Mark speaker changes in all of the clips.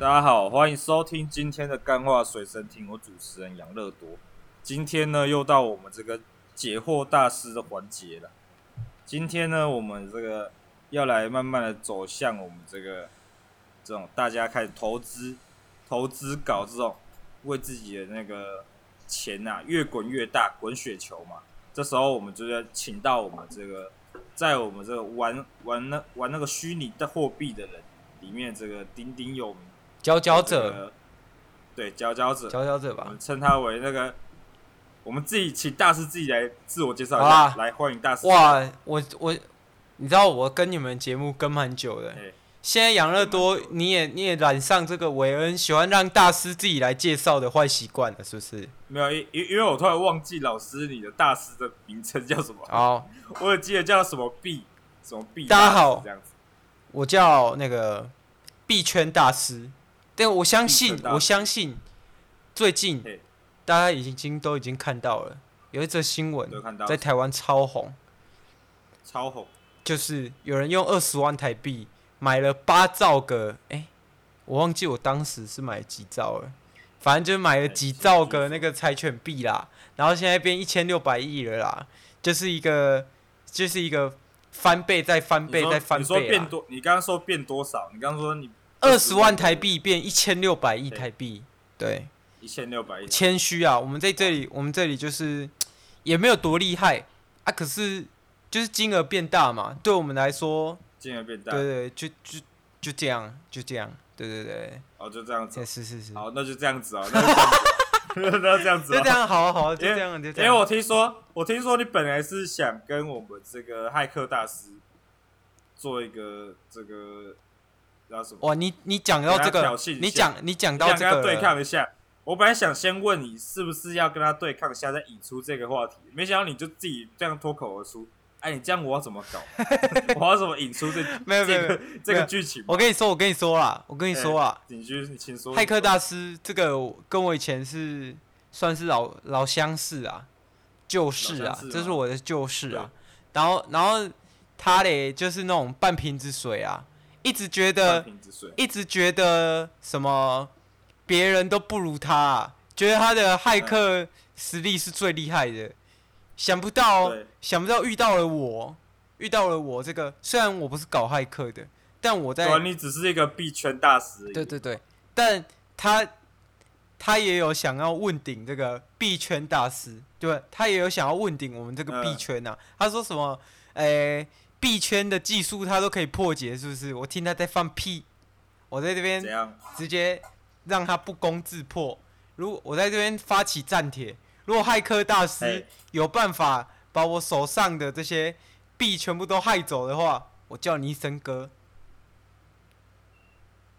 Speaker 1: 大家好，欢迎收听今天的干话随身听，我主持人杨乐多。今天呢，又到我们这个解惑大师的环节了。今天呢，我们这个要来慢慢的走向我们这个这种大家开始投资、投资搞这种为自己的那个钱呐、越滚越大、滚雪球嘛。这时候我们就要请到我们这个在我们这个玩玩那玩那个虚拟的货币的人里面，这个鼎鼎有名
Speaker 2: 佼佼者，
Speaker 1: 对佼佼者，
Speaker 2: 佼佼者吧，
Speaker 1: 我们称他为那个。我们自己请大师自己来自我介绍一下，啊、来欢迎大师。
Speaker 2: 哇，我我，你知道我跟你们节目跟蛮久的，欸、现在养乐多你也你也染上这个韦恩喜欢让大师自己来介绍的坏习惯了，是不是？
Speaker 1: 没有，因因因为我突然忘记老师你的大师的名称叫什么。
Speaker 2: 好，
Speaker 1: 我也记得叫什么 B，，什么 B。
Speaker 2: 大家好，我叫那个币圈大师，但我相信我相信最近。大家已经都已经看到了，有一则新闻在台湾超红，
Speaker 1: 超红，
Speaker 2: 就是有人用二十万台币买了八兆个，哎、欸，我忘记我当时是买几兆了，反正就买了几兆个那个柴犬币啦，然后现在变一千六百亿了啦，就是一个就是一个翻倍再翻倍再翻倍，
Speaker 1: 你说变多？你刚刚说变多少？你刚刚说你
Speaker 2: 二十万台币变一千六百亿台币，对。
Speaker 1: 一千六百亿，
Speaker 2: 谦虚啊！我们在这里，我们这里就是也没有多厉害啊，可是就是金额变大嘛，对我们来说，
Speaker 1: 金额变大，
Speaker 2: 对对，就就就这样，就这样，对对对，
Speaker 1: 哦，就这样子，
Speaker 2: 是是是，
Speaker 1: 好，那就这样子哦，那就这样子，
Speaker 2: 就这样，好好，就这样，就这样。
Speaker 1: 因为我听说，我听说你本来是想跟我们这个骇客大师做一个这个叫什么？
Speaker 2: 哇，你你讲到这个，你讲你讲到这个，
Speaker 1: 对抗一下。我本来想先问你是不是要跟他对抗一下，再引出这个话题，没想到你就自己这样脱口而出。哎，你这样我要怎么搞？我要怎么引出这
Speaker 2: 没有没有
Speaker 1: 这个剧情？
Speaker 2: 我跟你说，我跟你说啦，我跟你说啊，
Speaker 1: 你就你请说。
Speaker 2: 骇客大师这个跟我以前是算是老老相识啊，旧识啊，这是我的旧识啊。然后然后他嘞就是那种半瓶子水啊，一直觉得一直觉得什么。别人都不如他，啊，觉得他的骇客实力是最厉害的。想不到，想不到遇到了我，遇到了我这个。虽然我不是搞骇客的，但我在。
Speaker 1: 你只是一个币圈大师。
Speaker 2: 对对对，但他他也有想要问鼎这个币圈大师，对，他也有想要问鼎我们这个币圈呐，啊。他说什么？诶、欸，币圈的技术他都可以破解，是不是？我听他在放屁，我在这边直接。让他不攻自破。如果我在这边发起战帖，如果骇客大师有办法把我手上的这些币全部都害走的话，我叫你一声哥。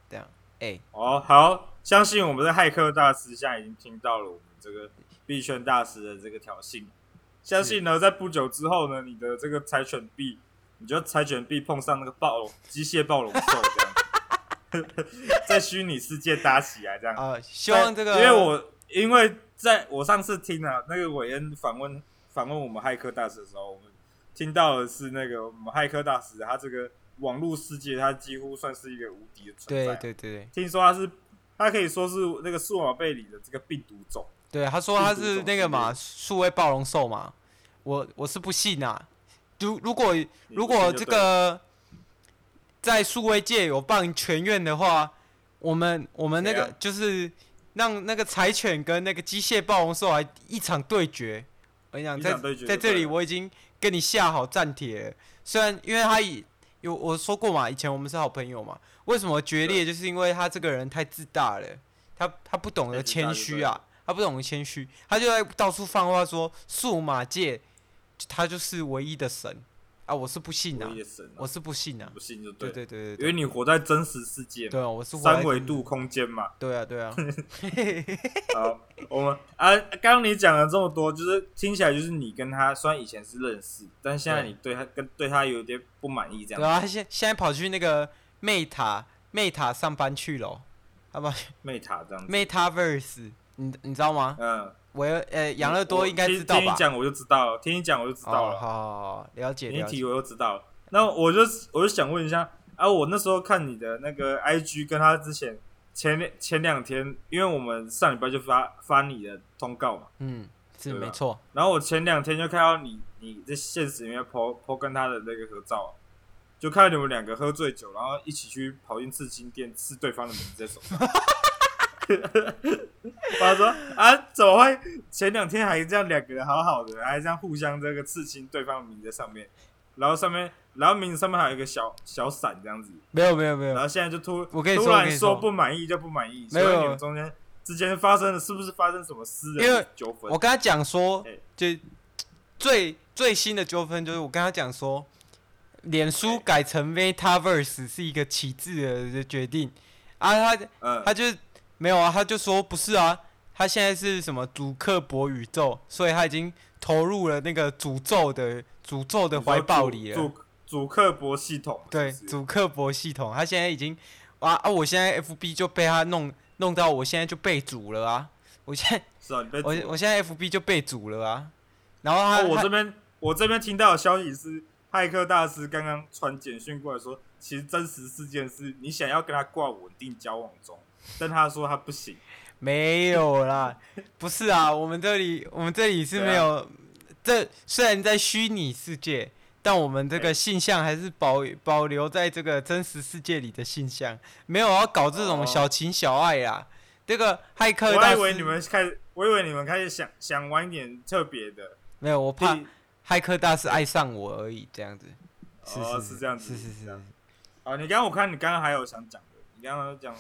Speaker 2: 这样，哎、欸，
Speaker 1: 哦，好，相信我们的骇客大师现在已经听到了我们这个币圈大师的这个挑衅。相信呢，在不久之后呢，你的这个柴犬币，你就柴犬币碰上那个暴龙机械暴龙兽这样。在虚拟世界搭起来这样
Speaker 2: 啊，希望这个，
Speaker 1: 因为我因为在我上次听了那个韦恩访问访问我们骇客大师的时候，我们听到的是那个我们骇客大师，他这个网络世界他几乎算是一个无敌的存在。
Speaker 2: 对对对，
Speaker 1: 听说他是他可以说是那个数码贝里的这个病毒种。
Speaker 2: 对，他说他是那个嘛数位暴龙兽嘛，我我是不信啊。如如果如果这个。在数位界有办全院的话，我们我们那个就是让那个柴犬跟那个机械暴龙兽来一场对决。我跟你讲，在在这里我已经跟你下好战帖。虽然因为他以有我说过嘛，以前我们是好朋友嘛。为什么决裂？就是因为他这个人太自大了，他他不懂得谦虚啊，他不懂得谦虚，他就在到处放话说数码界他就是唯一的神。啊，我是不信啊，
Speaker 1: 唯一的
Speaker 2: 我是不信啊。
Speaker 1: 不，信就对。
Speaker 2: 对对对
Speaker 1: 因为你活在真实世界嘛，
Speaker 2: 对啊，我是
Speaker 1: 三维度空间嘛。
Speaker 2: 对啊对啊，
Speaker 1: 好，我们啊，刚刚你讲了这么多，就是听起来就是你跟他虽然以前是认识，但现在你对他跟对他有点不满意，这样
Speaker 2: 对啊，他现现在跑去那个 Meta Meta 上班去了，好吧
Speaker 1: ，Meta 这样子。
Speaker 2: ，Metaverse，你你知道吗？
Speaker 1: 嗯，
Speaker 2: 我呃养乐多应该知道吧？
Speaker 1: 听听你讲我就知道了，听你讲我就知道
Speaker 2: 哦，
Speaker 1: 了。
Speaker 2: 好了解。
Speaker 1: 你一提我就知道了。那我就我就想问一下啊，我那时候看你的那个 IG，跟他之前前前两天，因为我们上礼拜就发发你的通告嘛，
Speaker 2: 嗯，是没错。
Speaker 1: 然后我前两天就看到你你在现实里面 po po 跟他的那个合照，就看到你们两个喝醉酒，然后一起去跑进刺青店刺对方的名字在手上。我说啊，怎么会？前两天还这样两个人好好的，还这样互相这个刺青对方的名字在上面，然后上面然后名字上面还有一个小小伞这样子，
Speaker 2: 没有没有没有。
Speaker 1: 然，后现在就突
Speaker 2: 我跟你说
Speaker 1: 突然
Speaker 2: 说。
Speaker 1: 说不满意就不满意，
Speaker 2: 没有。
Speaker 1: 所以你们中间之间发生了是不是发生什么私人纠纷？
Speaker 2: 我跟他讲说
Speaker 1: 欸，
Speaker 2: 就最最新的纠纷就是我跟他讲说，脸书改成 Metaverse 是一个旗帜的决定。啊，他
Speaker 1: 嗯，
Speaker 2: 他就没有啊，他就说不是啊，他现在是什么主刻薄宇宙，所以他已经投入了那个诅咒的诅咒的怀抱里了。
Speaker 1: 主主刻薄系统，
Speaker 2: 对，
Speaker 1: 是不是
Speaker 2: 祖克伯系统，他现在已经啊啊！我现在 FB 就被他弄弄到，我现在就被组了啊！我现在
Speaker 1: 是啊，你被
Speaker 2: 我我现在 FB 就被组了啊！然后他、
Speaker 1: 哦，我这边我这边听到的消息是，骇客大师刚刚传简讯过来说，其实真实事件是你想要跟他挂稳定交往中，但他说他不行。
Speaker 2: 没有啦，不是啊，我们这里我们这里是没有，这虽然在虚拟世界，但我们这个
Speaker 1: 对
Speaker 2: 性向还是保保留在这个真实世界里的性向，没有要搞这种小情小爱啦。这个骇客，
Speaker 1: 我以为你们开始，我以为你们开始想想玩点特别的，
Speaker 2: 没有，我怕骇客大师爱上我而已，这样子。是
Speaker 1: 哦
Speaker 2: 是
Speaker 1: 是这样子
Speaker 2: 是是是
Speaker 1: 这样啊，你刚刚我看你刚刚还有想讲的，你刚刚讲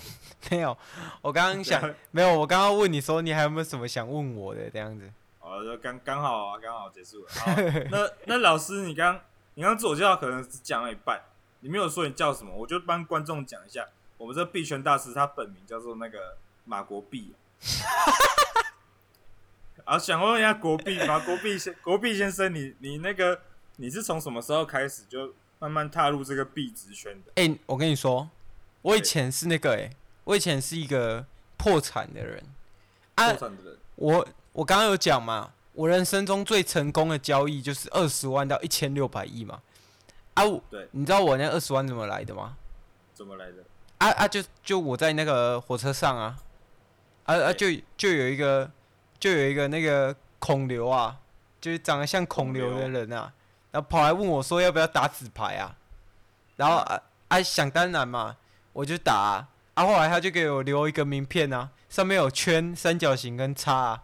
Speaker 2: 没有，我刚刚想没有，我刚刚问你说你还有没有什么想问我的这样子？
Speaker 1: 哦，就刚刚好啊，刚好结束了。好，那那老师，你刚你刚自我介绍可能只讲了一半，你没有说你叫什么，我就帮观众讲一下，我们这币圈大师他本名叫做那个马国币。啊，想问一下国币马国币先国币先生，你你那个你是从什么时候开始就慢慢踏入这个币值圈的？
Speaker 2: 哎、我跟你说，我以前是那个哎、我以前是一个破产的人啊
Speaker 1: 破。产的人，
Speaker 2: 我我刚刚有讲嘛，我人生中最成功的交易就是二十万到一千六百亿嘛。啊，我
Speaker 1: 对，
Speaker 2: 你知道我那二十万怎么来的吗？
Speaker 1: 怎么来的？
Speaker 2: 啊啊，就就我在那个火车上啊，啊啊，就就有一个就有一个那个孔刘啊，就是长得像孔刘的人啊，然后跑来问我说要不要打纸牌啊，然后啊啊想当然嘛，我就打啊，啊后来他就给我留一个名片啊，上面有圈、三角形跟叉啊。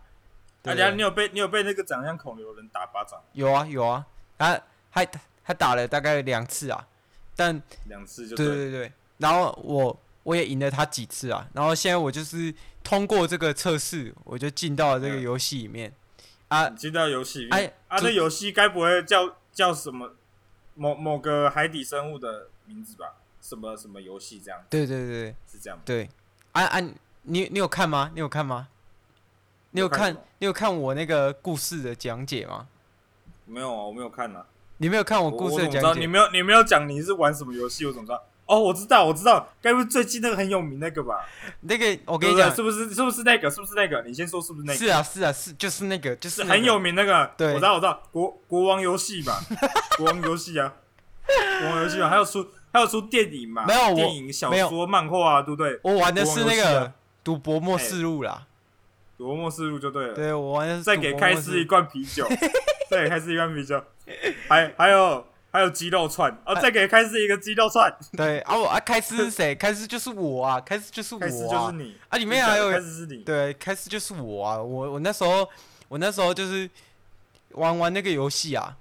Speaker 2: 对不对
Speaker 1: 大家你有被你有被那个长相恐流人打巴掌
Speaker 2: 有啊有啊，他还他打了大概两次啊，但
Speaker 1: 两次就
Speaker 2: 对。
Speaker 1: 了
Speaker 2: 对对，然后我我也赢了他几次啊，然后现在我就是通过这个测试，我就进到了这个
Speaker 1: 嗯
Speaker 2: 游戏里面。啊，
Speaker 1: 进到游戏里面，
Speaker 2: 哎
Speaker 1: 啊，
Speaker 2: 主
Speaker 1: 那游戏该不会叫叫什么某某个海底生物的名字吧？什么什么游戏这样？
Speaker 2: 对对对对
Speaker 1: 是这样吗？
Speaker 2: 对，啊啊，你你有看吗？你有看吗？你有看
Speaker 1: 看
Speaker 2: 你有看我那个故事的讲解吗？
Speaker 1: 没有啊，我没有看啊。
Speaker 2: 你没有看我
Speaker 1: 我
Speaker 2: 故事的？讲解？
Speaker 1: 你没有你没有讲你是玩什么游戏？我怎么知道？哦，我知道，我知道，该不是最近那个很有名那个吧？
Speaker 2: 那个我
Speaker 1: 我
Speaker 2: 跟你讲，
Speaker 1: 是不是是不是那个？是不是那个？你先说是不是那个？
Speaker 2: 是啊是啊是，就是那个就是那个
Speaker 1: 是很有名那个。
Speaker 2: 对
Speaker 1: 我知道我知道，国国王游戏吧，国王游戏啊，国王游戏啊，还有出还有出电影嘛？
Speaker 2: 没有我
Speaker 1: 电影、小
Speaker 2: 没有
Speaker 1: 说、漫画啊，对不对？
Speaker 2: 我玩的是那
Speaker 1: 个
Speaker 2: 赌博末世录》啦，
Speaker 1: 赌博末世录就对了。
Speaker 2: 对我玩的是
Speaker 1: 再
Speaker 2: 给
Speaker 1: 开司一罐啤酒，再给开司一罐啤酒，还还有还有鸡肉串，啊，再给开司一个鸡肉串，
Speaker 2: 对啊，我啊，开司是谁？开司就是我啊，开司就是
Speaker 1: 开司就是。你
Speaker 2: 啊，里面还有
Speaker 1: 开司是你，
Speaker 2: 对，开司就是我啊，我我那时候我那时候就是玩玩那个游戏啊，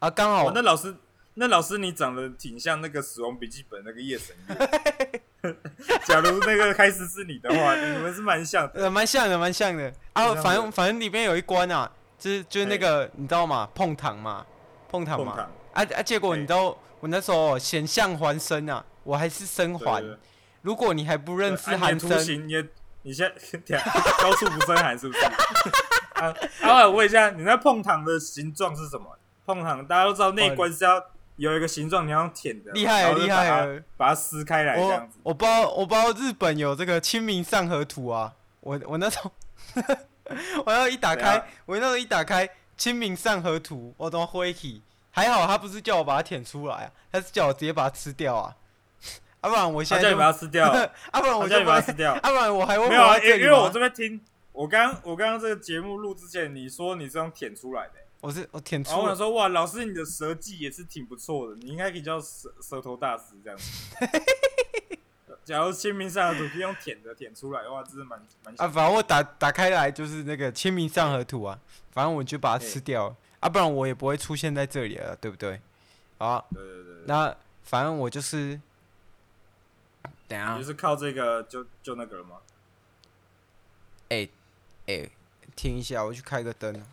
Speaker 2: 啊，刚好
Speaker 1: 哦，那老师那老师你长得挺像那个死亡笔记本那个夜神月，假如那个开始是你的话，你们是蛮像的，
Speaker 2: 呃蛮像的，蛮像的啊，反正反正里面有一关啊，就是就是那个你知道吗？碰糖嘛，碰糖嘛，啊啊！结果你知道我那时候险象环生啊，我还是生还。如果你还不认识韩生，
Speaker 1: 你你现在高处不胜寒是不是？啊啊！我问一下，你那碰糖的形状是什么？碰糖大家都知道，内关是要有一个形状，你要舔的。
Speaker 2: 厉害厉害，
Speaker 1: 把它撕开来这样子。
Speaker 2: 我我不知道我不知道日本有这个清明上河图啊，我我那时候 我要一打开，我那时候一打开清明上河图，我都灰起。还好他不是叫我把它舔出来啊，他是叫我直接把它吃掉啊。要 不然我现在
Speaker 1: 叫你把它吃掉，
Speaker 2: 要 不然我
Speaker 1: 叫你把它吃掉，
Speaker 2: 要不然我还
Speaker 1: 没有啊，因为我这边听，我刚我刚刚这个节目录之前，你说你是用舔出来的，
Speaker 2: 我是我舔出。
Speaker 1: 我想说哇，老师你的舌技也是挺不错的，你应该可以叫舌舌头大师这样子。假如清明上河图可以用舔的舔出来的话，真是蛮蛮。
Speaker 2: 啊，反正我打打开来就是那个清明上河图啊，反正我就把它吃掉。啊，不然我也不会出现在这里了，对不对？啊，
Speaker 1: 对对对，对。
Speaker 2: 那反正我就是，等下，
Speaker 1: 就是靠这个就就那个了吗？
Speaker 2: 哎、欸，哎、欸，听一下，我去开个灯。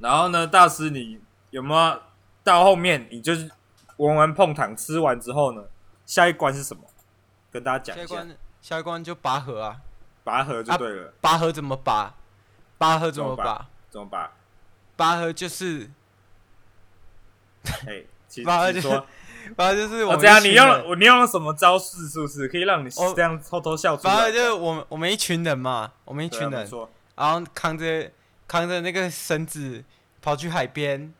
Speaker 1: 然后呢，大师，你有没有到后面？你就是玩完碰糖吃完之后呢，下一关是什么？跟大家讲一下。
Speaker 2: 下一关，下一关就拔河啊！
Speaker 1: 拔河就对了。啊、
Speaker 2: 拔河怎么拔？拔河怎么拔？
Speaker 1: 怎么拔？
Speaker 2: 拔河就是，
Speaker 1: 哎，拔河就是，
Speaker 2: 拔河就是我。
Speaker 1: 这样，你用我，你用了什么招式？是不是可以让你这样偷偷笑出来？
Speaker 2: 拔河就是我们我们一群人嘛，我们一群人，然后扛着扛着那个绳子跑去海边，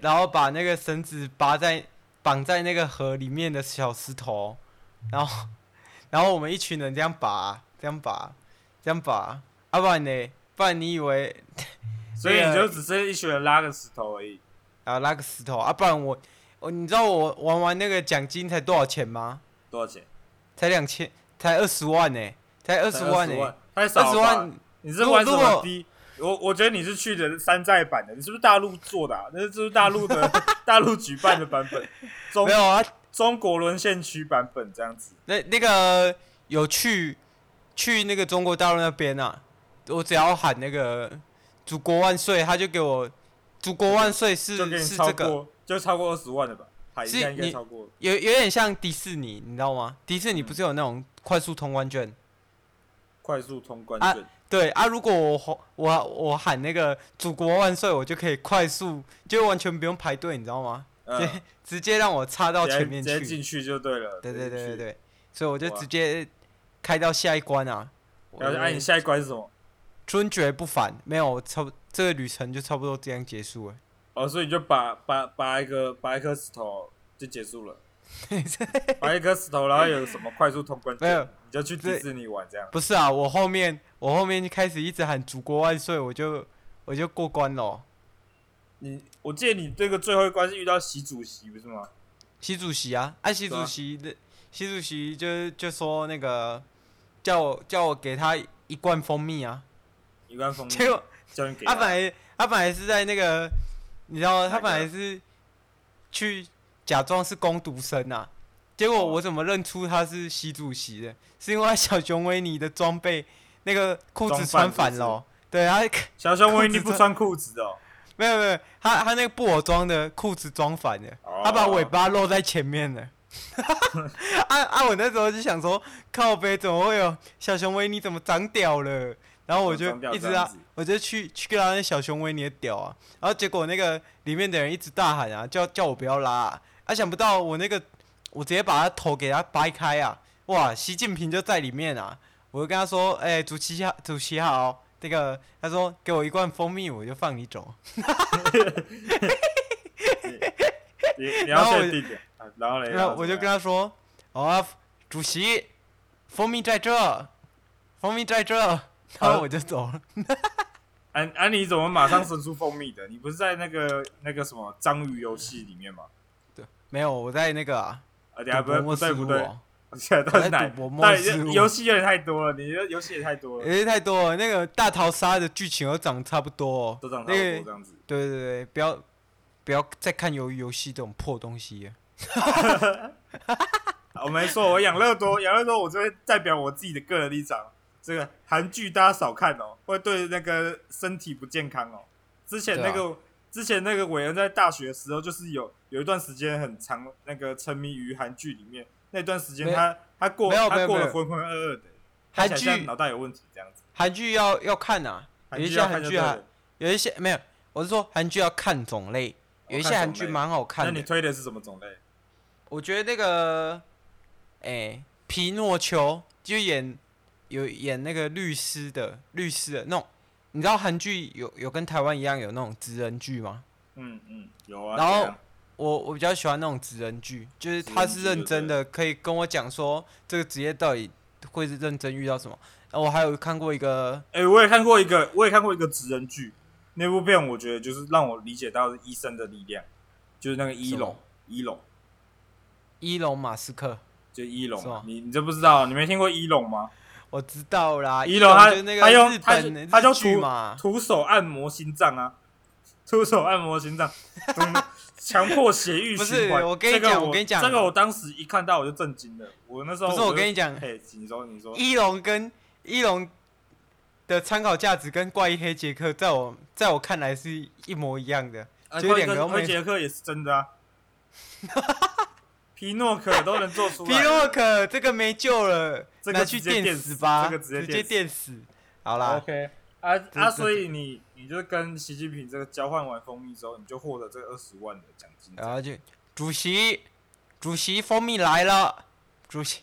Speaker 2: 然后把那个绳子拔在绑在那个河里面的小石头，然后 然后我们一群人这样拔，这样拔，这样拔，要不然呢？不然你以为，
Speaker 1: 所以你就只是一群人拉个石头而已，
Speaker 2: 然后拉个石头啊！不然我，我你知道我玩完那个奖金才多少钱吗？
Speaker 1: 多少钱？
Speaker 2: 才两千，才二十万呢，才二十万呢，
Speaker 1: 太少了。二十万，你是玩什么低？我我觉得你是去的山寨版的，你是不是大陆做的？啊那是不是大陆的 大陆举办的版本？
Speaker 2: 中没有啊，
Speaker 1: 中国沦陷区版本这样子。
Speaker 2: 那那个有去去那个中国大陆那边啊？我只要喊那个“祖国万岁”，他就给我“祖国万岁”是是这个，
Speaker 1: 就超过二十万了吧？是应该超过。
Speaker 2: 有有点像迪士尼，你知道吗？迪士尼不是有那种快速通关券？
Speaker 1: 快速通关券。
Speaker 2: 对啊，如果我我我喊那个“祖国万岁”，我就可以快速，就完全不用排队，你知道吗？直接直接让我插到前面去，
Speaker 1: 直接进去就对了。
Speaker 2: 对对对对对，所以我就直接开到下一关啊！
Speaker 1: 然后按你下一关是什么？
Speaker 2: 尊爵不凡，没有差不，这个旅程就差不多这样结束了。
Speaker 1: 哦，所以你就把把把一个把一颗石头就结束了。把一颗石头，然后有什么快速通关？没有，你就去迪士尼玩这样。
Speaker 2: 不是啊，我后面我后面就开始一直喊祖国万岁，我就我就过关了。
Speaker 1: 你我记得你这个最后一关是遇到习主席不是吗？
Speaker 2: 习主席啊，啊习主席的习主席就就说那个叫我叫我给他一罐蜂蜜啊。
Speaker 1: 一罐蜂蜜，
Speaker 2: 结果他本来他本来是在那个，你知道他本来是去假装是工读生啊，结果我怎么认出他是习主席的？是因为小熊维尼的装备那个裤子穿反了，对啊，
Speaker 1: 小熊维尼不穿裤子哦，
Speaker 2: 没有没有，他他那个布偶装的裤子装反了，他把尾巴露在前面了，啊啊！我那时候就想说，靠背怎么会有小熊维尼？怎么长屌了？然后我就一直啊，我就去去跟他那小熊维尼的屌啊，然后结果那个里面的人一直大喊啊，叫叫我不要拉啊，啊想不到我那个我直接把他头给他掰开啊，哇，习近平就在里面啊，我就跟他说，哎、欸，主席好，主席好，这个他说给我一罐蜂蜜，我就放你走。
Speaker 1: 你你要确定点，然后嘞，
Speaker 2: 然后我就跟他说，好啊，主席，蜂蜜在这，蜂蜜在这。然后我就走了。
Speaker 1: 安 安，啊啊、你怎么马上生出蜂蜜的？你不是在那个那个什么章鱼游戏里面吗？
Speaker 2: 对，没有，我在那个啊。
Speaker 1: 啊，等下不对不对不对，现在都是赌博模式。游戏有点太多了，你的游戏也太多了。
Speaker 2: 游戏太多了，那个大逃杀的剧情都长得差不多，哦，
Speaker 1: 都长得差不多这样子。
Speaker 2: 对对对，不要不要再看鱿鱼游戏这种破东西。
Speaker 1: 我 没错，我养乐多，养乐多，我这边代表我自己的个人立场。这个韩剧大家少看哦，会对那个身体不健康哦。之前那个之前那个伟恩在大学的时候，就是有有一段时间很长，那个沉迷于韩剧里面。那段时间他他过他过得浑浑噩噩的，韩剧脑袋有问题这样子。
Speaker 2: 韩剧要要看啊，有一些韩剧啊有一些没有，我是说韩剧要看种类，有一些韩剧蛮好看的。
Speaker 1: 那你推的是什么种类？
Speaker 2: 我觉得那个，哎，皮诺丘就演有演那个律师的律师的那种。你知道韩剧有有跟台湾一样有那种职人剧吗？
Speaker 1: 嗯嗯，有啊。
Speaker 2: 然后我我比较喜欢那种职人剧，就是他是认真的，可以跟我讲说这个职业到底会是认真遇到什么。然后我还有看过一个，
Speaker 1: 哎，我也看过一个，我也看过一个职人剧。那部片我觉得就是让我理解到医生的力量，就是那个伊隆伊隆
Speaker 2: 伊隆马斯克，
Speaker 1: 就伊隆，你你这不知道？你没听过伊隆吗？
Speaker 2: 我知道啦，
Speaker 1: 伊隆他他用他他就
Speaker 2: 徒
Speaker 1: 徒手按摩心脏啊，徒手按摩心脏，强迫血液循环。不是，
Speaker 2: 我跟你讲，我跟你讲，
Speaker 1: 这个我当时一看到我就震惊了。我那时候
Speaker 2: 不是我跟你讲，
Speaker 1: 嘿，你说你说，
Speaker 2: 一龙跟一龙的参考价值跟怪异黑杰克，在我在我看来是一模一样的，就两个
Speaker 1: 黑杰克也是真的啊。皮诺可都能做出来，
Speaker 2: 皮诺可这个没救了，拿去电死吧，这个直接电死。好啦
Speaker 1: ，OK，啊啊，所以你你就跟习近平这个交换完蜂蜜之后，你就获得这二十万的奖金。
Speaker 2: 然后就主席，主席蜂蜜来了，主席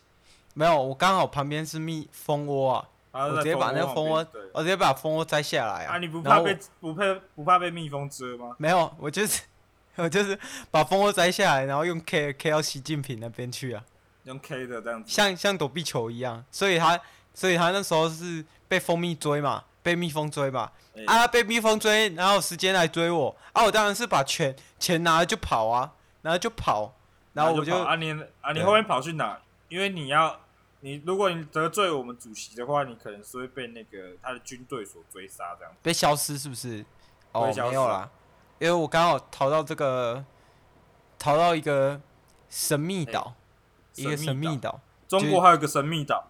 Speaker 2: 没有，我刚好旁边是蜜蜂窝啊，我直接把那个蜂窝，我直接把蜂窝摘下来啊。
Speaker 1: 啊，你不怕被不怕不怕被蜜蜂蛰吗？
Speaker 2: 没有，我就是。我就是把蜂窝摘下来，然后用 K K 到习近平那边去啊，
Speaker 1: 用 K 的这样子，
Speaker 2: 像像躲避球一样，所以他所以他那时候是被蜂蜜追嘛，被蜜蜂追嘛，欸、啊被蜜蜂追，然后有时间来追我，啊我当然是把钱钱拿了就跑啊，然后就跑，然后我就，就
Speaker 1: 啊你啊你后面跑去哪？因为你要你如果你得罪我们主席的话，你可能是会被那个他的军队所追杀这样，
Speaker 2: 被消失是不是？哦没有啦。因为我刚好逃到这个，逃到一个神秘岛，欸、一个神秘岛。
Speaker 1: 中国还有个神秘岛？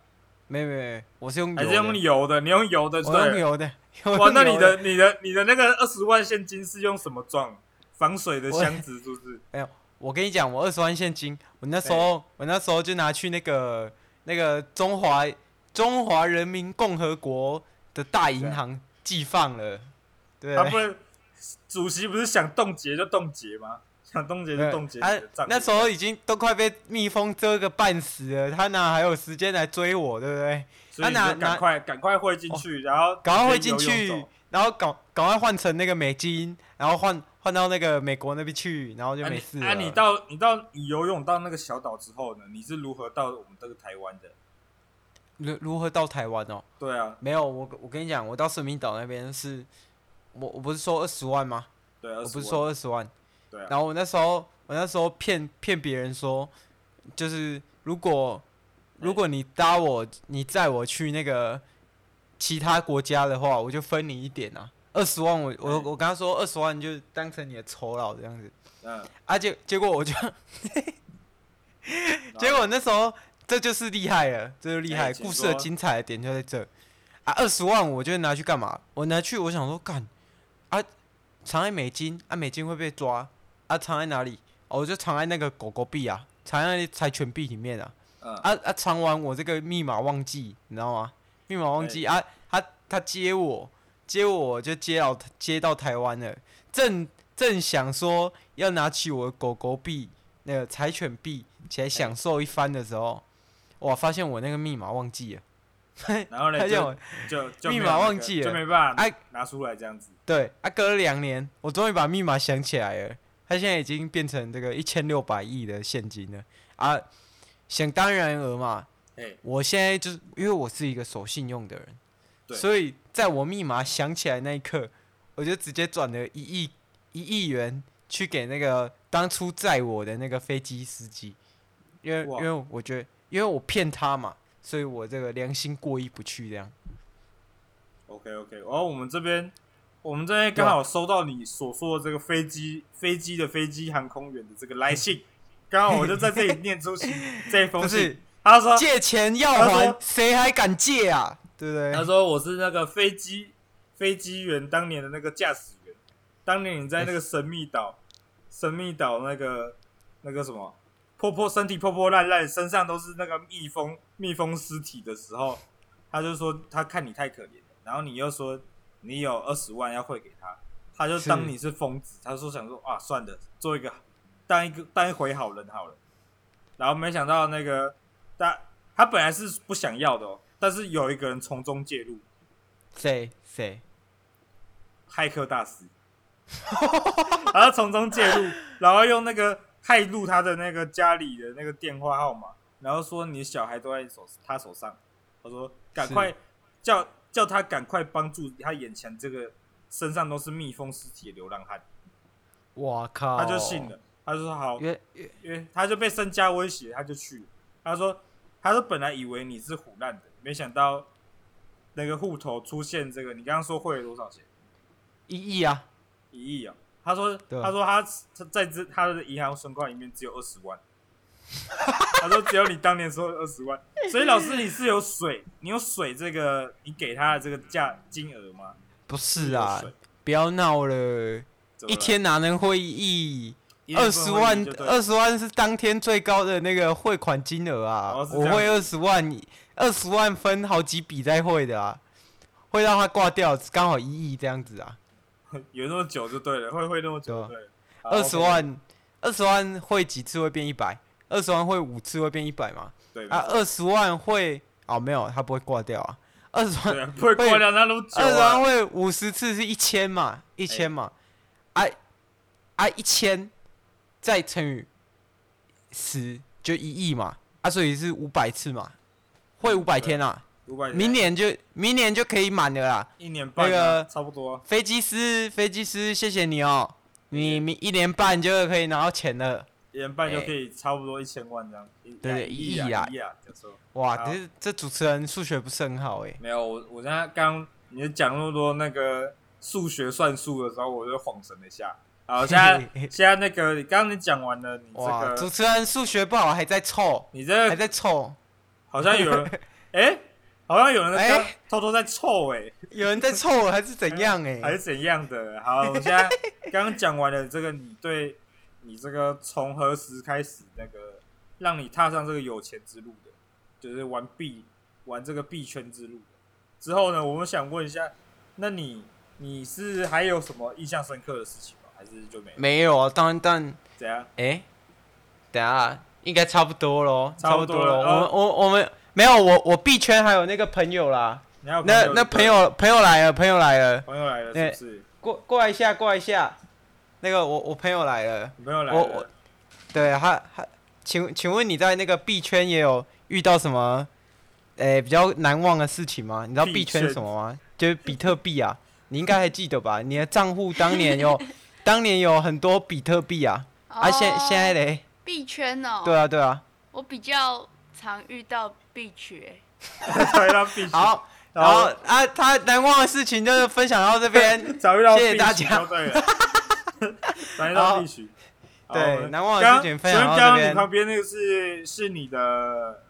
Speaker 2: 没没没，我是用
Speaker 1: 还是用油的？你用油的？
Speaker 2: 我用油的。
Speaker 1: 哇，那你的、你的、你的那个二十万现金是用什么装？防水的箱子是不是？
Speaker 2: 没有，我跟你讲，我二十万现金，我那时候、欸、我那时候就拿去那个那个中华中华人民共和国的大银行寄放了。对。
Speaker 1: 他不主席不是想冻结就冻结吗？想冻结就冻结。
Speaker 2: 他那时候已经都快被蜜蜂蛰个半死了，他哪还有时间来追我，对不对？
Speaker 1: 他哪赶快赶快汇进去，然后
Speaker 2: 赶快汇进去，然后赶赶快换成那个美金，然后换换到那个美国那边去，然后就没事了。
Speaker 1: 啊，你到你到你游泳到那个小岛之后呢？你是如何到我们这个台湾的？
Speaker 2: 如如何到台湾哦？
Speaker 1: 对啊，
Speaker 2: 没有我我跟你讲，我到圣明岛那边是。我我不是说二十万吗？
Speaker 1: 对，
Speaker 2: 我不是说二十万。
Speaker 1: 对啊。
Speaker 2: 然后我那时候，我那时候骗骗别人说，就是如果如果你搭我，你载我去那个其他国家的话，我就分你一点啊。二十万我，我我我跟他说二十万就当成你的酬劳这样子。嗯。啊，结结果我就，结果那时候这就是厉害了，这就厉害，故事的精彩的点就在这。啊，二十万我就拿去干嘛？我拿去，我想说干。啊，藏在美金啊，美金会被抓啊，藏在哪里？哦，我就藏在那个狗狗币啊，藏在那柴犬币里面啊。嗯、啊啊，藏完我这个密码忘记，你知道吗？密码忘记、欸、啊，他他接我，接我就接到接到台湾了。正正想说要拿起我的狗狗币，那个柴犬币起来享受一番的时候，哇，发现我那个密码忘记了。
Speaker 1: 然后呢，就就就
Speaker 2: 密码忘记了，
Speaker 1: 就没办法哎拿出来这样子。
Speaker 2: 对，啊，隔了两年，我终于把密码想起来了。他现在已经变成这个一千六百亿的现金了啊！想当然而嘛，我现在就是因为我是一个守信用的人，所以在我密码想起来那一刻，我就直接转了一亿一亿元去给那个当初载我的那个飞机司机，因为因为我觉得，因为我骗他嘛。所以我这个良心过意不去，这样。
Speaker 1: OK OK，然后我们这边，我们这边刚好收到你所说的这个飞机飞机的飞机航空员的这个来信，刚好我就在这里念出 这封信。他说
Speaker 2: 借钱要还，谁还敢借啊？对不对？
Speaker 1: 他说我是那个飞机飞机员当年的那个驾驶员，当年你在那个神秘岛，神秘岛那个那个什么破破身体破破烂烂，身上都是那个蜜蜂蜜蜂尸体的时候，他就说他看你太可怜了，然后你又说你有二十万要汇给他，他就当你是疯子，他说想说啊算了，做一个当一个当一回好人好了，然后没想到那个他他本来是不想要的哦，但是有一个人从中介入，
Speaker 2: 谁？谁？
Speaker 1: 骇客大师，然后从中介入，然后用那个骇入他的那个家里的那个电话号码，然后说你的小孩都在手他手上，他说赶快叫叫他赶快帮助他眼前这个身上都是蜜蜂尸体的流浪汉。
Speaker 2: 我靠！
Speaker 1: 他就信了，他就说好，因为他就被身家威胁，他就去了。他说他说本来以为你是虎烂的，没想到那个户头出现这个，你刚刚说汇了多少钱？
Speaker 2: 一亿啊，
Speaker 1: 一亿啊！他说，他说他在这他的银行存款里面只有二十万。他说只有你当年说的二十万，所以老师你是有水，你有水这个你给他的这个价金额吗？
Speaker 2: 不是啊，不要闹了，一天哪能会一亿？二十万，二十万是当天最高的那个汇款金额啊！我会二十万，二十万分好几笔在汇的啊，会让他挂掉，刚好一亿这样子啊。
Speaker 1: 有那么久就对了，会会那么久对。
Speaker 2: 二十万，二十万汇几次会变一百？二十万会五次会变一百吗？
Speaker 1: 对
Speaker 2: 啊，二十万会哦，没有，它不会挂掉啊。二十万
Speaker 1: 不会挂掉，那都
Speaker 2: 二十万会五十次是一千嘛？一千嘛？哎，啊一千再乘以十就一亿嘛？啊，所以是五百次嘛？会五百天啊？明年就明年就可以满了啦，
Speaker 1: 一年半那个差不多。
Speaker 2: 飞机师，飞机师，谢谢你哦，你明一年半就可以拿到钱了，
Speaker 1: 一年半就可以差不多一千万这样。
Speaker 2: 对对，一亿啊！哇，这这主持人数学不是很好哎。
Speaker 1: 没有，我我刚刚刚你讲那么多那个数学算术的时候，我就恍神了一下。好，现在 现在那个你刚刚你讲完了，你这个
Speaker 2: 主持人数学不好还在凑，
Speaker 1: 你这
Speaker 2: 还在凑，
Speaker 1: 好像有人 哎。好像有人在偷偷在凑哎，
Speaker 2: 有人在凑还是怎样哎？
Speaker 1: 还是怎样的？好，我现在刚刚讲完了这个，你对你这个从何时开始那个让你踏上这个有钱之路的，就是玩币玩这个币圈之路的之后呢？我们想问一下，那你你是还有什么印象深刻的事情吗？还是就没
Speaker 2: 没有啊？当然，但
Speaker 1: 怎样？
Speaker 2: 哎，等下应该差不多喽，差不多了。我们我我们。没有我，我币圈还有那个朋友啦。那那朋友朋友来了，朋友来了，
Speaker 1: 朋友来了，是不是？
Speaker 2: 过过来一下，过来一下。那个我我朋友来了，
Speaker 1: 朋友来了。我我，
Speaker 2: 对，他他，请请问你在那个币圈也有遇到什么，诶比较难忘的事情吗？你知道币圈是什么吗？就是比特币啊，你应该还记得吧？你的账户当年有，当年有很多比特币啊。啊，现现在嘞？
Speaker 3: 币圈哦。
Speaker 2: 对啊对啊。
Speaker 3: 我比较常遇到。必取
Speaker 2: 好，然后啊，他难忘的事情就是分享到这边，谢谢大家。
Speaker 1: 难忘必取，
Speaker 2: 对，难忘的事情分享到这边。
Speaker 1: 刚刚你旁边那个是是你的，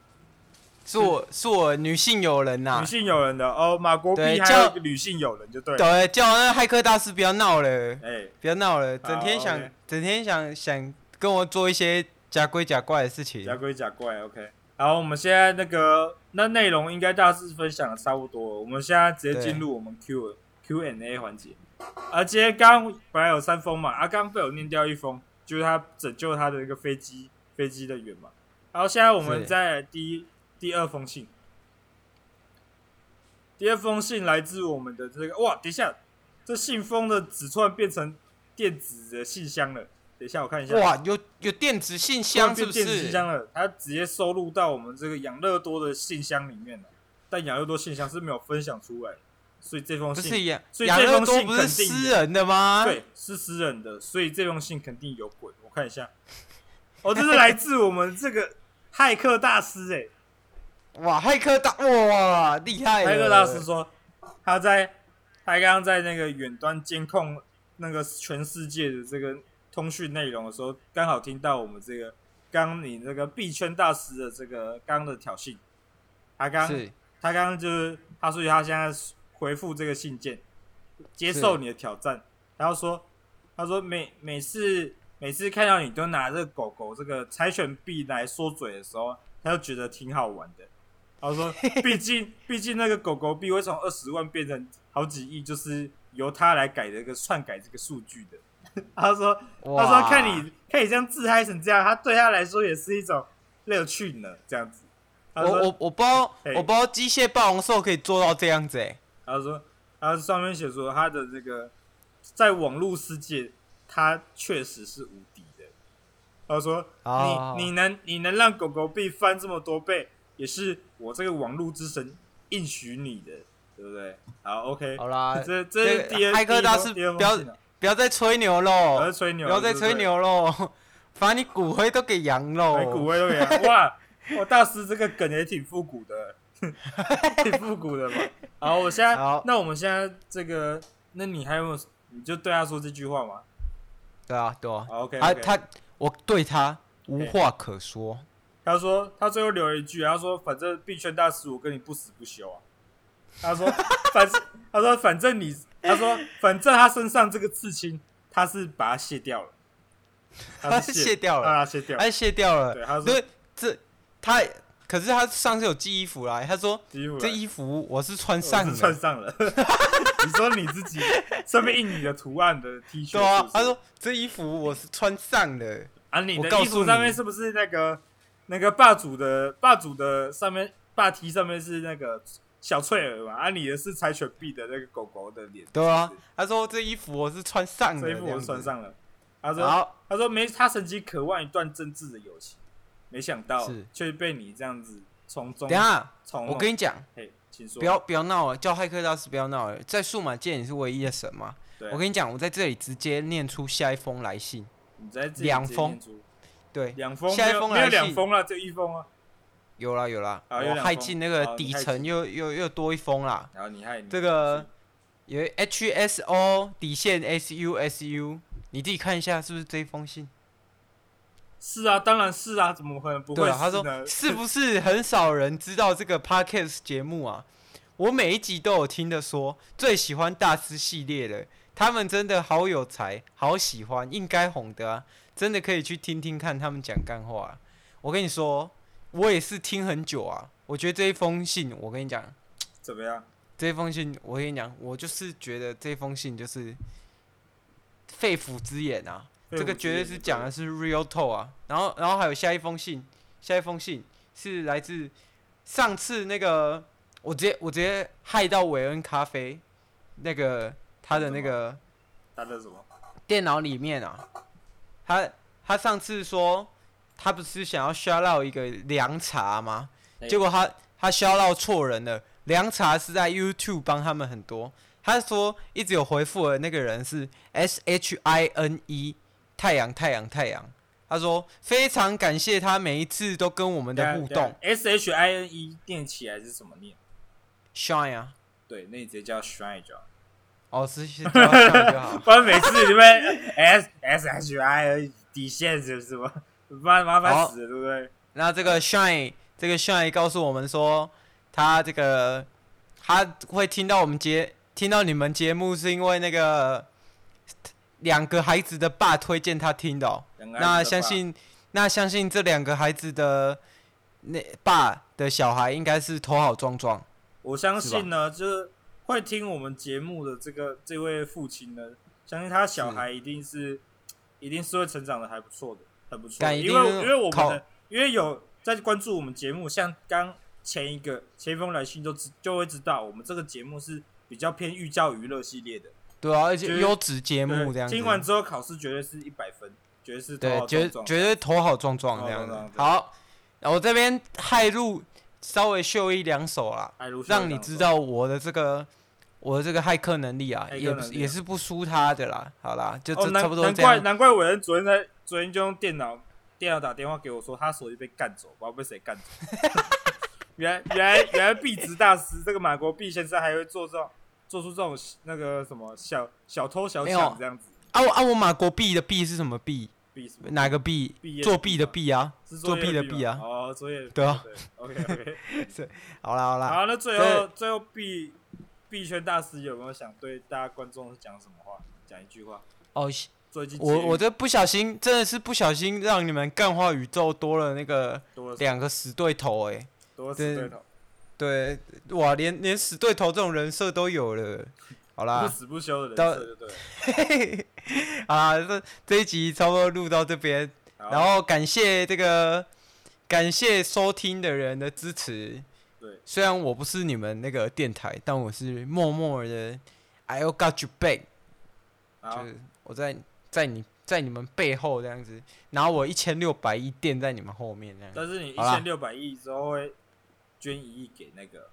Speaker 2: 是我是我女性友人呐，
Speaker 1: 女性友人的哦，马国斌还有女性友人就对，
Speaker 2: 对，叫那骇客大师不要闹了，哎，不要闹了，整天想整天想想跟我做一些假鬼假怪的事情，
Speaker 1: 假鬼假怪，OK。好，我们现在那个那内容应该大致分享的差不多了，我们现在直接进入我们 Q 对 Q&A 环节。而今天刚本来有三封嘛，啊，刚被我念掉一封，就是他拯救他的一个飞机飞机的员嘛。然后现在我们在第一第二封信，第二封信来自我们的这个哇，等一下，这信封的纸串变成电子的信箱了。等一下，我看一下。
Speaker 2: 哇，有有电子信箱是不是？
Speaker 1: 电子信箱了，它直接收录到我们这个养乐多的信箱里面了。但养乐多信箱是没有分享出来，所以这封信
Speaker 2: 不是养，
Speaker 1: 所以这封信
Speaker 2: 不是私人的吗？
Speaker 1: 对，是私人的，所以这封信肯定有鬼。我看一下，哦，这是来自我们这个骇客大师哎，
Speaker 2: 哇，骇客大哇厉害！
Speaker 1: 骇客大师说他在他刚刚在那个远端监控那个全世界的这个。通讯内容的时候，刚好听到我们这个刚你那个币圈大师的这个刚的挑衅，他刚他刚刚就是他说他现在回复这个信件，接受你的挑战，然后说他说每每次每次看到你都拿这个狗狗这个柴犬币来说嘴的时候，他就觉得挺好玩的。他说，毕竟毕竟那个狗狗币会从二十万变成好几亿，就是由他来改这个篡改这个数据的。他说，他说看你看你这样自嗨成这样，他对他来说也是一种乐趣呢。这样子，
Speaker 2: 我我我不知道，我不知道机械霸王兽可以做到这样子哎。
Speaker 1: 他说，他上面写说他的这个在网络世界，他确实是无敌的。他说，你你能你能让狗狗币翻这么多倍，也是我这个网络之神应许你的，对不对？好，OK，
Speaker 2: 好啦，
Speaker 1: 这这是第二，
Speaker 2: 骇客大师不要不要再吹牛喽！不要吹牛，不要再吹牛喽！把你骨灰都给扬喽！
Speaker 1: 骨灰都给扬！哇，我大师这个梗也挺复古的，挺复古的嘛。好，我现在，那我们现在这个，那你还有没有？你就对他说这句话吗？
Speaker 2: 对啊，对啊。
Speaker 1: OK，
Speaker 2: 他他，我对他无话可说。
Speaker 1: 他说，他最后留了一句，他说：“反正币圈大师，我跟你不死不休啊。”他说：“反，他说反正你。”他说：“反正他身上这个刺青，他是把它卸掉了。
Speaker 2: 他是 卸掉了，
Speaker 1: 他卸掉，
Speaker 2: 他卸掉了。
Speaker 1: 对，他
Speaker 2: 说这他，可是他上次有寄衣服来，他说这衣服我是穿上了，
Speaker 1: 穿上了。你说你自己上面印你的图案的 T 恤，
Speaker 2: 对啊。他说这衣服我是穿上了
Speaker 1: 啊。你的衣服上面是不是那个那个霸主的霸主的上面霸 T 上面是那个？”小翠儿嘛，啊，你的是柴犬币的那个狗狗的脸。
Speaker 2: 对啊，他说这衣服我是穿上的，
Speaker 1: 这衣服我是穿上了。他说，好他说没，他曾经渴望一段真挚的友情，没想到是却被你这样子从中。
Speaker 2: 等下，
Speaker 1: 弄
Speaker 2: 我跟你讲，
Speaker 1: 嘿，请说，
Speaker 2: 不要不要闹了，叫骇客大师不要闹了，在数码界你是唯一的神嘛。
Speaker 1: 对
Speaker 2: 我跟你讲，我在这里直接念出下一封来信。
Speaker 1: 你在
Speaker 2: 两封，对，
Speaker 1: 两封，
Speaker 2: 下一封来信，
Speaker 1: 两封了，就一封啊。
Speaker 2: 有啦有啦，我害进那个底层又又又多一封啦。
Speaker 1: 然后你害
Speaker 2: 这个有 H S O 底线 S U S U，你自己看一下是不是这一封信？
Speaker 1: 是啊，当然是啊，怎么可能不会？对啊，
Speaker 2: 他说是不是很少人知道这个 Podcast 节目啊？我每一集都有听的说，最喜欢大师系列的，他们真的好有才，好喜欢，应该红的啊！真的可以去听听看他们讲干话啊。我跟你说。我也是听很久啊，我觉得这一封信，我跟你讲，
Speaker 1: 怎么样？
Speaker 2: 这一封信，我跟你讲，我就是觉得这封信就是肺腑之言啊，言这个绝对是讲的是 real talk 啊。然后，然后还有下一封信，下一封信是来自上次那个，我直接我直接害到韦恩咖啡那个他的那个
Speaker 1: 他的什么
Speaker 2: 电脑里面啊，他他上次说。他不是想要 shout out 一个凉茶吗？欸、结果他他 shout out 错人了。凉茶是在 YouTube 帮他们很多。他说一直有回复的那个人是 S H I N E 太阳太阳太阳。他说非常感谢他每一次都跟我们的互动。
Speaker 1: S H I N E 念起来是什么念
Speaker 2: ？Shine 啊。
Speaker 1: 对，那你直接叫 Shine 就好。
Speaker 2: 哦，是叫 Shine 就好。
Speaker 1: 不然每次你们 S S H I N E 底线是不是吗？麻麻烦死了，对不对？
Speaker 2: 那这个 Shine，这个 Shine 告诉我们说，他这个他会听到我们节，听到你们节目是因为那个两个孩子的爸推荐他听的哦。那相信，那相信这两个孩子的那爸的小孩应该是头好壮壮。
Speaker 1: 我相信呢，就是会听我们节目的这个这位父亲呢，相信他小孩一定是，是一定是会成长的还不错的。很不错，因为因为我们的因为有在关注我们节目，像刚前一个前一封来信就知就会知道，我们这个节目是比较偏寓教于乐系列的。
Speaker 2: 对啊，而且优质节目这样子。
Speaker 1: 听完之后考试绝对是一百分，绝对是
Speaker 2: 对，绝绝对头好壮壮这样子。好，我这边骇入稍微秀一两手啦，让你知道我的这个我的这个骇客能力啊，也也是不输他的啦。好啦，就这差不多这样。
Speaker 1: 难怪难怪伟人昨天在。昨天就用电脑，电脑打电话给我说，他手机被干走，不知道被谁干走。原来原来原来壁纸大师这个马国币先生还会做这种做出这种那个什么小小偷小抢这样子。
Speaker 2: 啊我啊我马国币的币是什
Speaker 1: 么币？币？
Speaker 2: 哪个币？作弊的币啊？是作弊的币啊？
Speaker 1: 哦，作业。
Speaker 2: 对啊。
Speaker 1: OK OK。
Speaker 2: 是，好了好了。
Speaker 1: 好，那最后最后币币圈大师有没有想对大家观众讲什么话？讲一句话。
Speaker 2: 哦。我我这不小心真的是不小心让你们干化宇宙多了那
Speaker 1: 个
Speaker 2: 两个死对头哎、
Speaker 1: 多死对头，
Speaker 2: 对，哇，连连死对头这种人设都有了，好啦
Speaker 1: 不，死不休的人
Speaker 2: 到
Speaker 1: 设，就对了。
Speaker 2: 啊，这这一集差不多录到这
Speaker 1: 边，
Speaker 2: 然后感谢这个感谢收听的人的支持。
Speaker 1: 对，
Speaker 2: 虽然我不是你们那个电台，但我是默默的，I got you back，就是我在在你在你们背后这样子，然后我一千六百亿垫在你们后面这样。
Speaker 1: 但是你一千六百亿之后会捐一亿给那个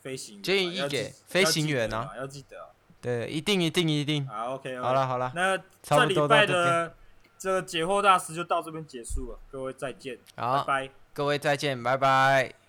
Speaker 1: 飞行员，
Speaker 2: 捐一
Speaker 1: 亿
Speaker 2: 给飞行员啊
Speaker 1: 要记得啊，
Speaker 2: 对，一定一定一定。
Speaker 1: 好，OK，
Speaker 2: 好了，好了，
Speaker 1: 那这礼拜。的这个解惑大师就到这边结束了，各位再见，拜，拜。
Speaker 2: 各位再见，拜拜。